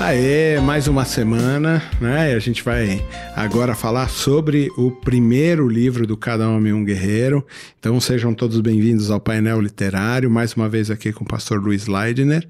Aê, mais uma semana, né? A gente vai agora falar sobre o primeiro livro do Cada Homem um Guerreiro. Então sejam todos bem-vindos ao painel literário, mais uma vez aqui com o pastor Luiz Leidner,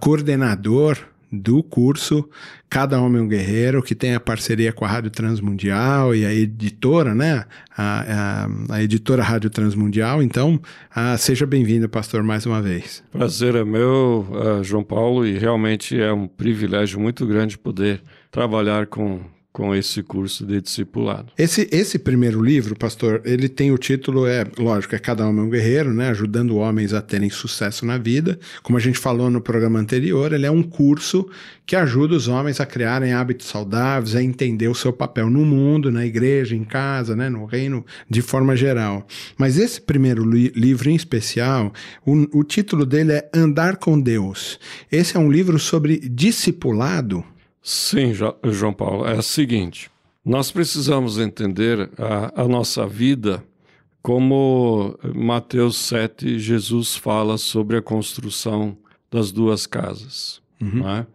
coordenador do curso Cada Homem um Guerreiro, que tem a parceria com a Rádio Transmundial e a editora, né? A, a, a editora Rádio Transmundial. Então, a, seja bem-vindo, pastor, mais uma vez. Prazer é meu, uh, João Paulo, e realmente é um privilégio muito grande poder trabalhar com com esse curso de discipulado. Esse, esse primeiro livro, pastor, ele tem o título, é lógico, é Cada Homem é um Guerreiro, né? Ajudando homens a terem sucesso na vida. Como a gente falou no programa anterior, ele é um curso que ajuda os homens a criarem hábitos saudáveis, a entender o seu papel no mundo, na igreja, em casa, né? no reino, de forma geral. Mas esse primeiro li livro em especial, o, o título dele é Andar com Deus. Esse é um livro sobre discipulado. Sim, João Paulo, é o seguinte: nós precisamos entender a, a nossa vida como Mateus 7, Jesus fala sobre a construção das duas casas. Uhum. Né?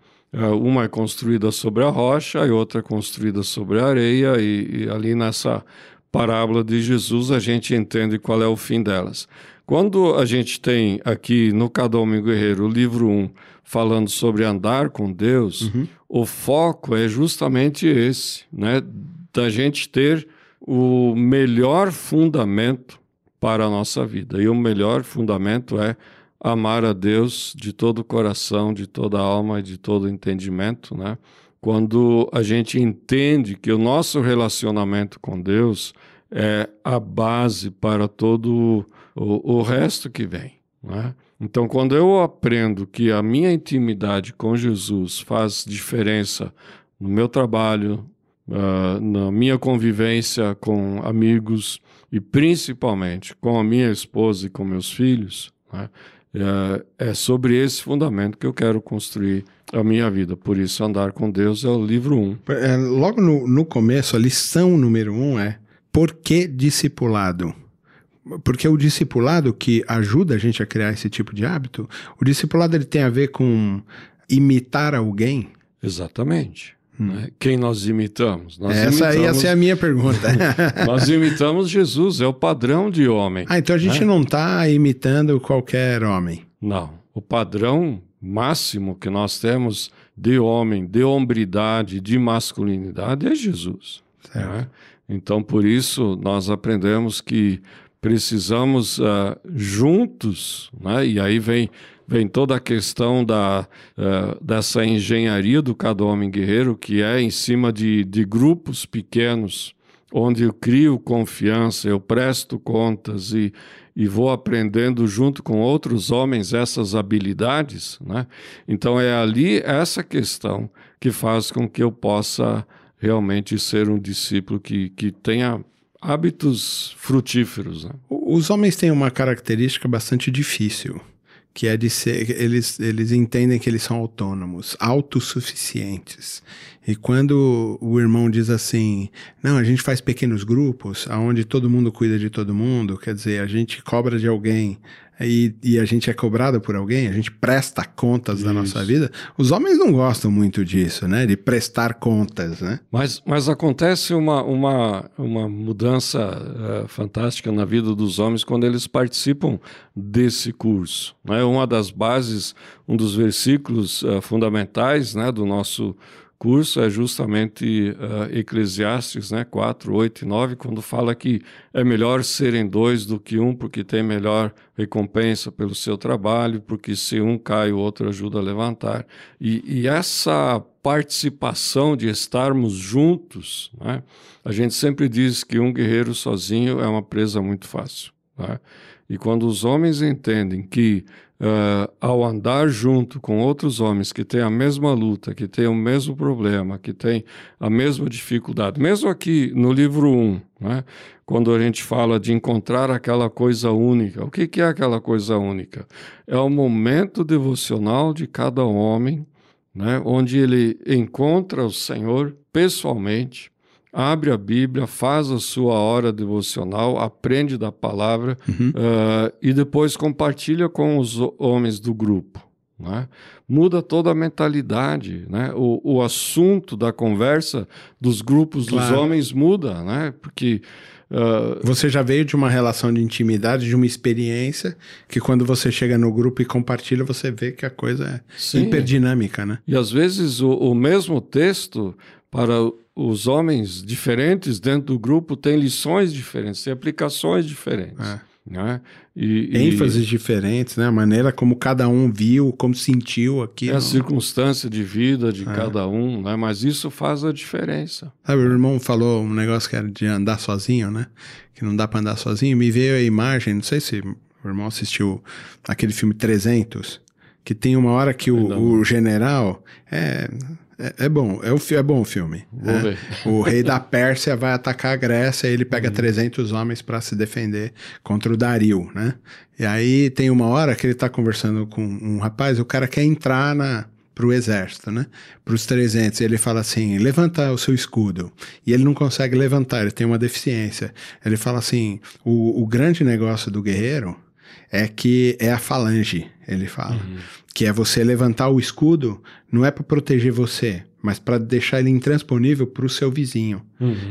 Uma é construída sobre a rocha e outra é construída sobre a areia, e, e ali nessa parábola de Jesus a gente entende qual é o fim delas. Quando a gente tem aqui no Cada Homem Guerreiro o livro 1 falando sobre andar com Deus, uhum. o foco é justamente esse, né? Da gente ter o melhor fundamento para a nossa vida. E o melhor fundamento é amar a Deus de todo o coração, de toda a alma e de todo o entendimento, né? Quando a gente entende que o nosso relacionamento com Deus é a base para todo o, o resto que vem. Né? Então, quando eu aprendo que a minha intimidade com Jesus faz diferença no meu trabalho, uh, na minha convivência com amigos e principalmente com a minha esposa e com meus filhos, né? é, é sobre esse fundamento que eu quero construir a minha vida. Por isso, Andar com Deus é o livro 1. Um. É, logo no, no a lição número 1 um é por que discipulado? porque o discipulado que ajuda a gente a criar esse tipo de hábito, o discipulado ele tem a ver com imitar alguém. Exatamente. Hum. Né? Quem nós imitamos? Nós essa imitamos... ia ser a minha pergunta. nós imitamos Jesus, é o padrão de homem. Ah, então a gente né? não está imitando qualquer homem. Não. O padrão máximo que nós temos de homem, de hombridade, de masculinidade é Jesus. Né? Então, por isso, nós aprendemos que precisamos uh, juntos, né? e aí vem, vem toda a questão da, uh, dessa engenharia do cada homem guerreiro, que é em cima de, de grupos pequenos, onde eu crio confiança, eu presto contas e, e vou aprendendo junto com outros homens essas habilidades. Né? Então é ali essa questão que faz com que eu possa realmente ser um discípulo que, que tenha hábitos frutíferos. Né? Os homens têm uma característica bastante difícil, que é de ser, eles, eles entendem que eles são autônomos, autossuficientes. E quando o irmão diz assim, não, a gente faz pequenos grupos, aonde todo mundo cuida de todo mundo, quer dizer, a gente cobra de alguém e, e a gente é cobrado por alguém, a gente presta contas Isso. da nossa vida. Os homens não gostam muito disso, né? De prestar contas, né? Mas, mas acontece uma, uma, uma mudança uh, fantástica na vida dos homens quando eles participam desse curso. Né? Uma das bases, um dos versículos uh, fundamentais né, do nosso curso é justamente uh, Eclesiastes né, 4, 8 e 9, quando fala que é melhor serem dois do que um, porque tem melhor recompensa pelo seu trabalho, porque se um cai, o outro ajuda a levantar. E, e essa participação de estarmos juntos, né, a gente sempre diz que um guerreiro sozinho é uma presa muito fácil. Né? E quando os homens entendem que uh, ao andar junto com outros homens que têm a mesma luta, que têm o mesmo problema, que têm a mesma dificuldade, mesmo aqui no livro 1, né, quando a gente fala de encontrar aquela coisa única, o que, que é aquela coisa única? É o momento devocional de cada homem né, onde ele encontra o Senhor pessoalmente, abre a Bíblia, faz a sua hora devocional, aprende da palavra Uhum. uh, e depois compartilha com os homens do grupo. Né? Muda toda a mentalidade, né? o, o assunto da conversa dos grupos dos Claro. homens muda, né? porque uh, Você já veio de uma relação de intimidade, de uma experiência, que quando você chega no grupo e compartilha, você vê que a coisa é Sim. hiperdinâmica, né? E às vezes o, o mesmo texto para os homens diferentes dentro do grupo tem lições diferentes, tem aplicações diferentes. É. Né? E, e ênfases diferentes, né? A maneira como cada um viu, como sentiu é aquilo. a circunstância de vida É. de cada um, né? mas isso faz a diferença. Sabe, o irmão falou um negócio que era de andar sozinho, né? Que não dá pra andar sozinho. Me veio a imagem, não sei se o irmão assistiu aquele filme 300, que tem uma hora que o, o general é, é, é bom, é, o, é bom o filme. Né? ver. O rei da Pérsia vai atacar a Grécia e ele Uhum. pega 300 homens para se defender contra o Dario, né? E aí tem uma hora que ele tá conversando com um rapaz, o cara quer entrar na pro exército, né? Para os 300, e ele fala assim: "Levanta o seu escudo". E ele não consegue levantar, ele tem uma deficiência. Ele fala assim: "O, o grande negócio do guerreiro é que é a falange", ele fala. Que é você levantar o escudo, não é para proteger você, mas para deixar ele intransponível para o seu vizinho.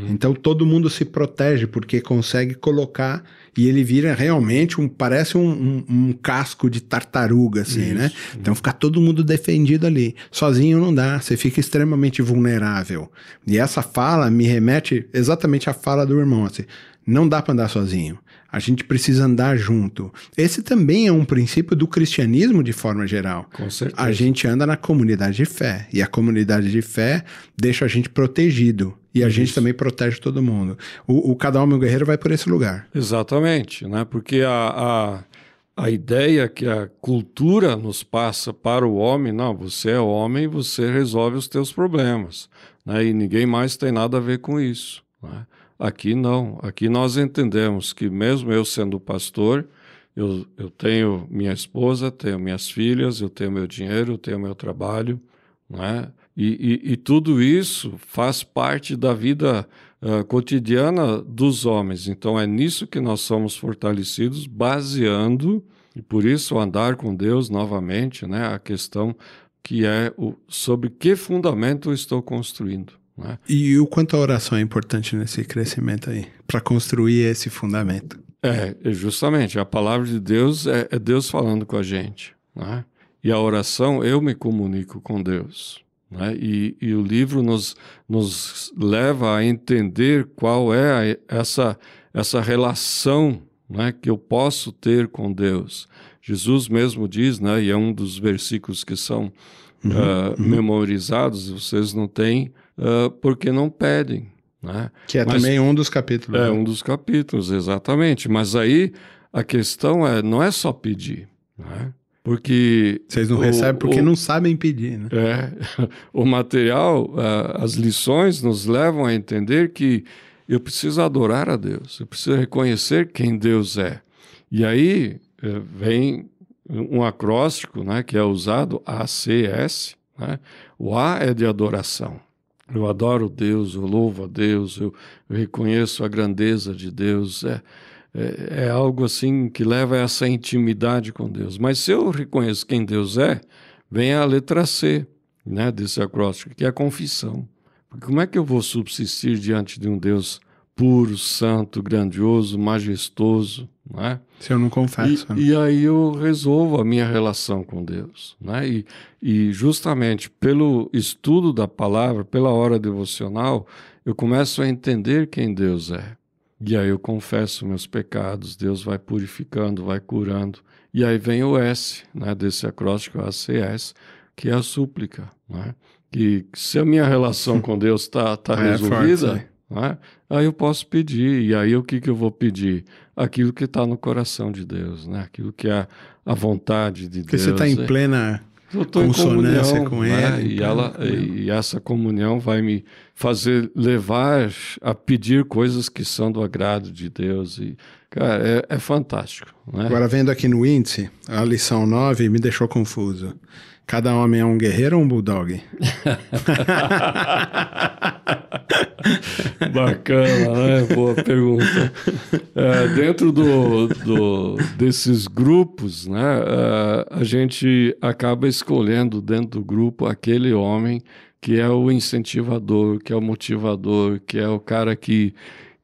Então todo mundo se protege porque consegue colocar e ele vira realmente um parece um, um- um casco de tartaruga assim, né? Então fica todo mundo defendido ali. Sozinho não dá, você fica extremamente vulnerável. E essa fala me remete exatamente à fala do irmão assim. Não dá para andar sozinho. A gente precisa andar junto. Esse também é um princípio do cristianismo de forma geral. Com certeza. A gente anda na comunidade de fé. E a comunidade de fé deixa a gente protegido. E a gente também protege todo mundo. O, o Cada Homem Guerreiro vai por esse lugar. Exatamente, né? porque a, a, a ideia que a cultura nos passa para o homem, não, você é homem, você resolve os teus problemas, né? e ninguém mais tem nada a ver com isso. Né? Aqui não, aqui nós entendemos que mesmo eu sendo pastor, eu, eu tenho minha esposa, tenho minhas filhas, eu tenho meu dinheiro, eu tenho meu trabalho, né? E, e, e tudo isso faz parte da vida ah, cotidiana dos homens. Então é nisso que nós somos fortalecidos, baseando, e por isso andar com Deus novamente, né? A questão que é o, sobre que fundamento eu estou construindo. Né? E o quanto a oração é importante nesse crescimento aí, para construir esse fundamento. É, é justamente, a palavra de Deus é, é Deus falando com a gente. Né? E a oração, eu me comunico com Deus. Né? E, e o livro nos, nos leva a entender qual é a- essa, essa relação né, que eu posso ter com Deus. Jesus mesmo diz, né, e é um dos versículos que são ah, memorizados, vocês não têm ah, porque não pedem. Né? Que é Mas- também um dos capítulos. É né? um dos capítulos, exatamente. Mas aí a questão é, não é só pedir, né? Porque Vocês não o- recebem porque o- não sabem pedir, né? é, o material, ah, as lições nos levam a entender que eu preciso adorar a Deus, eu preciso reconhecer quem Deus é. E aí eh, vem um acróstico, né, que é usado ACS, né? O A é de adoração. Eu adoro Deus, eu louvo a Deus, eu, reconheço a grandeza de Deus. É, é, é algo assim que leva a essa intimidade com Deus. Mas se eu reconheço quem Deus é, vem a letra C né, desse acróstico, que é a confissão. Porque como é que eu vou subsistir diante de um Deus puro, santo, grandioso, majestoso, né? Se eu não confesso. né? E, e aí eu resolvo a minha relação com Deus. Né? E, e justamente pelo estudo da palavra, pela hora devocional, eu começo a entender quem Deus é. E aí eu confesso meus pecados, Deus vai purificando, vai curando. E aí vem o S, né, desse acróstico ACS, que é a súplica. Né? Que se a minha relação com Deus está tá É, forte, resolvida, né? Né? Aí eu posso pedir, e aí o que, que eu vou pedir? Aquilo que está no coração de Deus, né? aquilo que é a vontade de Porque Deus. você está em é- plena eu consonância comunhão, com né? ele. E, ela, e essa comunhão vai me fazer levar a pedir coisas que são do agrado de Deus. E, cara, é, é fantástico. Né? Agora, vendo aqui no índice, a lição 9 me deixou confuso. Cada homem é um guerreiro ou um bulldog? Bacana, né? Boa pergunta. É, dentro do, do, desses grupos, né, é, a gente acaba escolhendo dentro do grupo aquele homem que é o incentivador, que é o motivador, que é o cara que,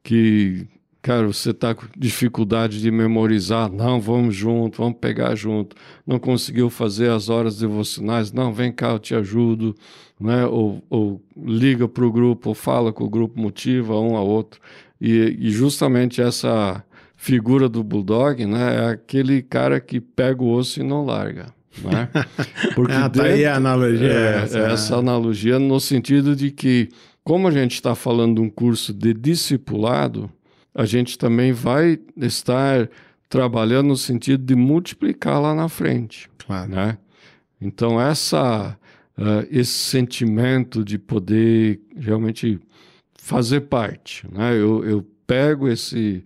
que Cara, você está com dificuldade de memorizar? Não, vamos junto, vamos pegar junto. Não conseguiu fazer as horas devocionais? Não, vem cá, eu te ajudo. Né? Ou, ou liga para o grupo, ou fala com o grupo, motiva um a outro. E, e justamente essa figura do Bulldog né, é aquele cara que pega o osso e não larga. Né? Porque ah, tá aí a analogia. É, essa, é essa analogia no sentido de que, como a gente está falando de um curso de discipulado, a gente também vai estar trabalhando no sentido de multiplicar lá na frente. Claro. Né? Então, essa, uh, esse sentimento de poder realmente fazer parte. Né? Eu, eu pego esse,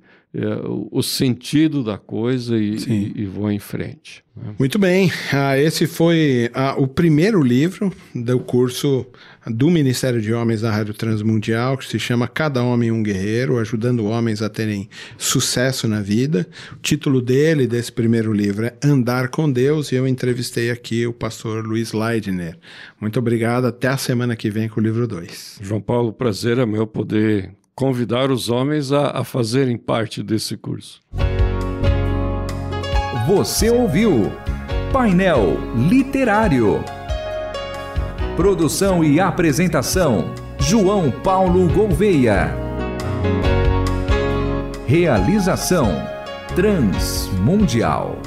o sentido da coisa e, e, e vou em frente. Né? Muito bem. Ah, esse foi ah, o primeiro livro do curso do Ministério de Homens da Rádio Transmundial, que se chama Cada Homem um Guerreiro, ajudando homens a terem sucesso na vida. O título dele, desse primeiro livro, é Andar com Deus, e eu entrevistei aqui o pastor Luiz Leidner. Muito obrigado, até a semana que vem com o livro 2. João Paulo, prazer é meu poder convidar os homens a, a fazerem parte desse curso. Você ouviu Painel Literário. Produção e apresentação: João Paulo Gouveia. Realização: Transmundial.